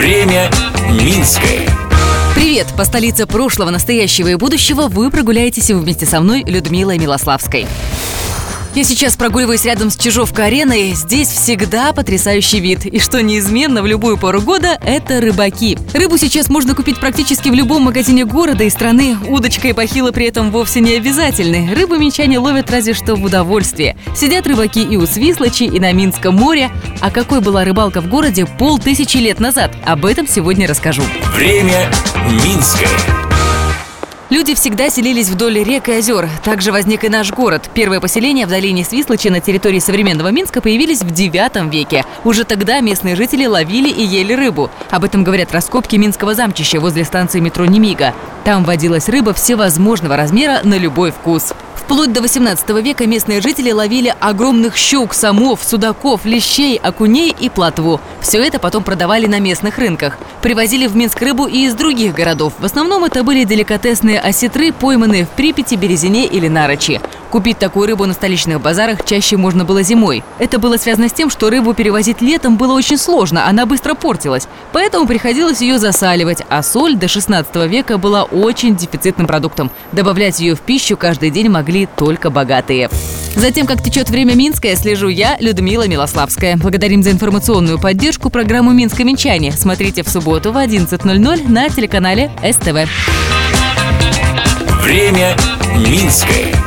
Время Минское. Привет! По столице прошлого, настоящего и будущего вы прогуляетесь вместе со мной, Людмилой Милославской. Я сейчас прогуливаюсь рядом с Чижовка-ареной. Здесь всегда потрясающий вид. И что неизменно в любую пору года – это рыбаки. Рыбу сейчас можно купить практически в любом магазине города и страны. Удочка и бахила при этом вовсе не обязательны. Рыбу минчане ловят разве что в удовольствие. Сидят рыбаки и у Свислочи, и на Минском море. А какой была рыбалка в городе полтысячи лет назад? Об этом сегодня расскажу. Время Минское. Люди всегда селились вдоль рек и озер. Также возник и наш город. Первые поселения в долине Свислочи на территории современного Минска появились в IX веке. Уже тогда местные жители ловили и ели рыбу. Об этом говорят раскопки Минского замчища возле станции метро Немига. Там водилась рыба всевозможного размера на любой вкус. Вплоть до 18 века местные жители ловили огромных щук, самов, судаков, лещей, окуней и плотву. Все это потом продавали на местных рынках. Привозили в Минск рыбу и из других городов. В основном это были деликатесные осетры, пойманные в Припяти, Березине или Нарочи. Купить такую рыбу на столичных базарах чаще можно было зимой. Это было связано с тем, что рыбу перевозить летом было очень сложно, она быстро портилась. Поэтому приходилось ее засаливать, а соль до 16 века была очень дефицитным продуктом. Добавлять ее в пищу каждый день могли только богатые. Затем, как течет время Минское, слежу я, Людмила Милославская. Благодарим за информационную поддержку программу «Минское венчание». Смотрите в субботу в 11.00 на телеканале СТВ. Время Минское.